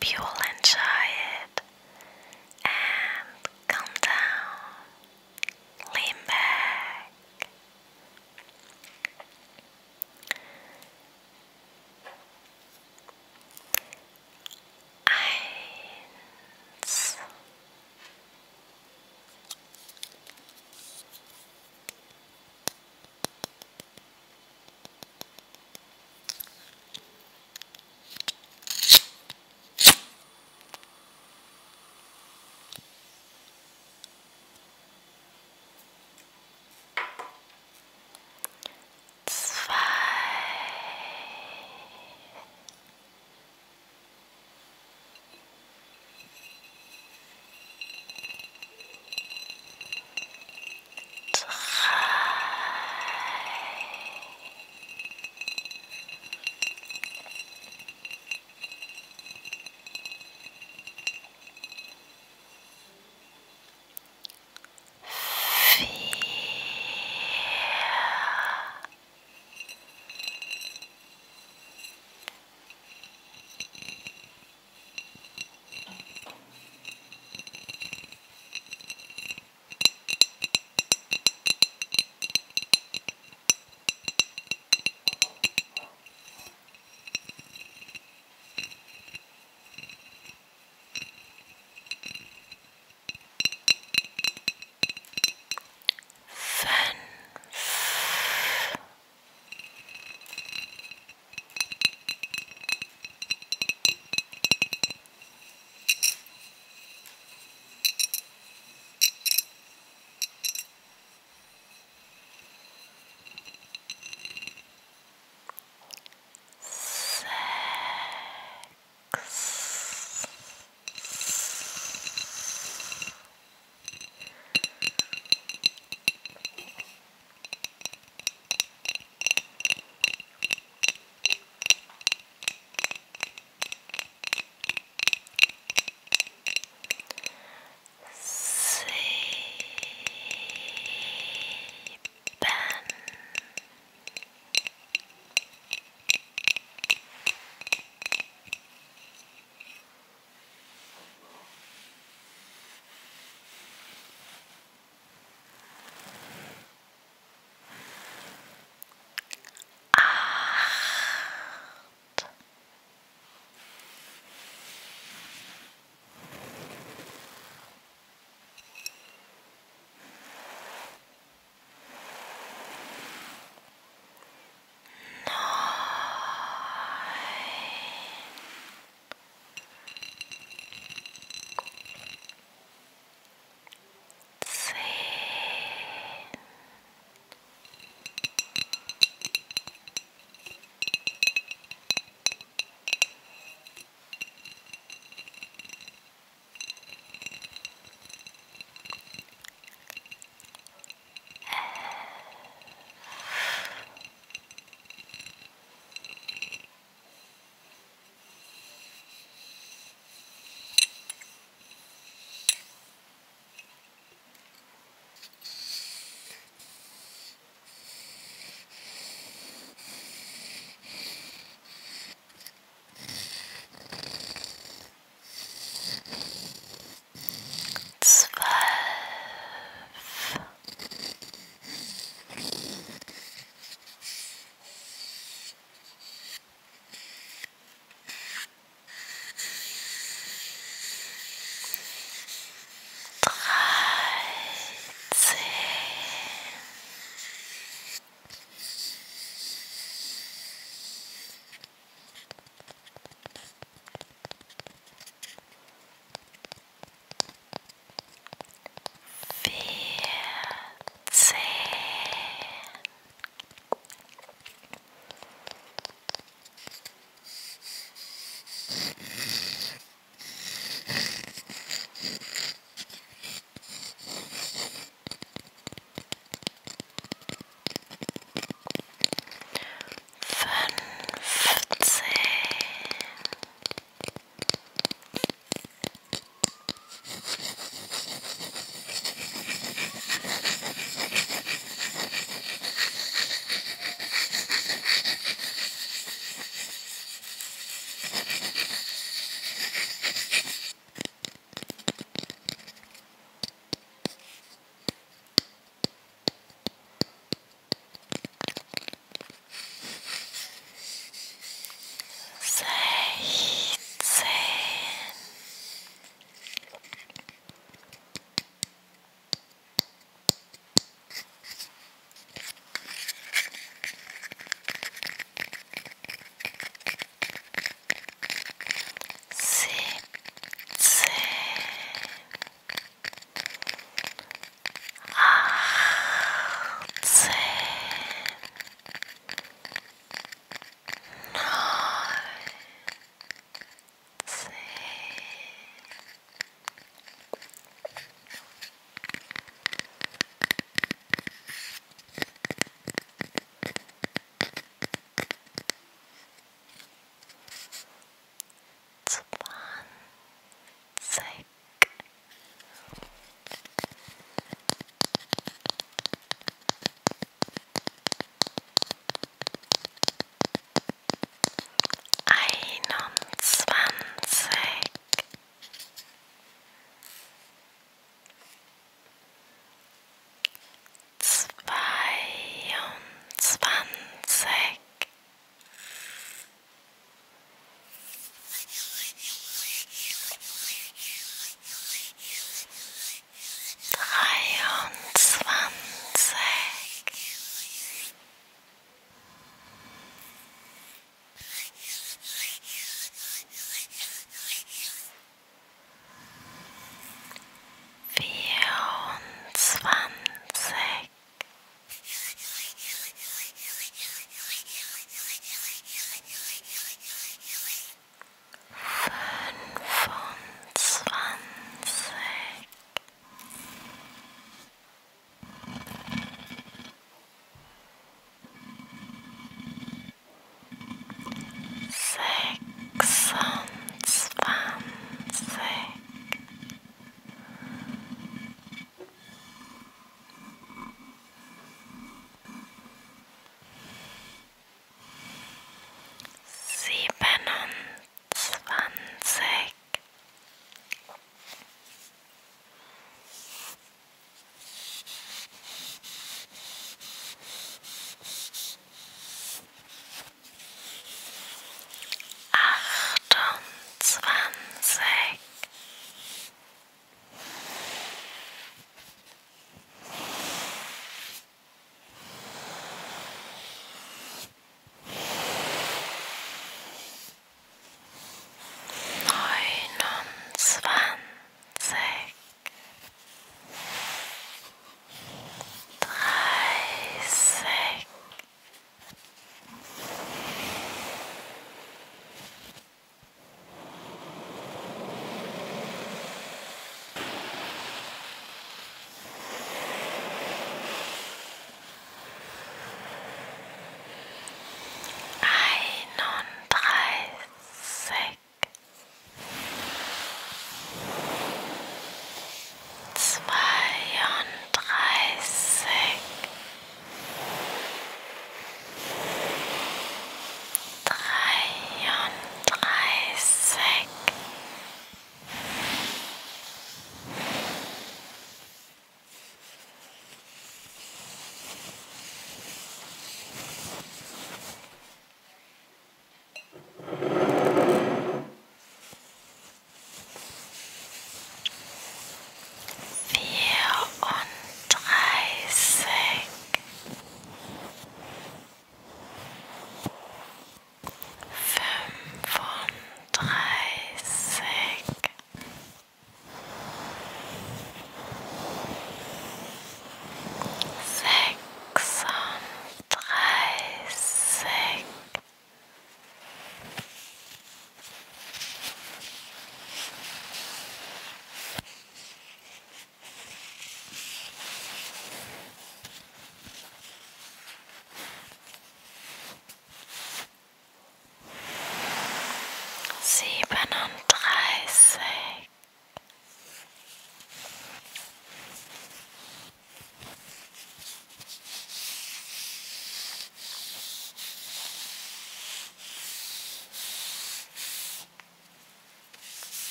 Pure and. will.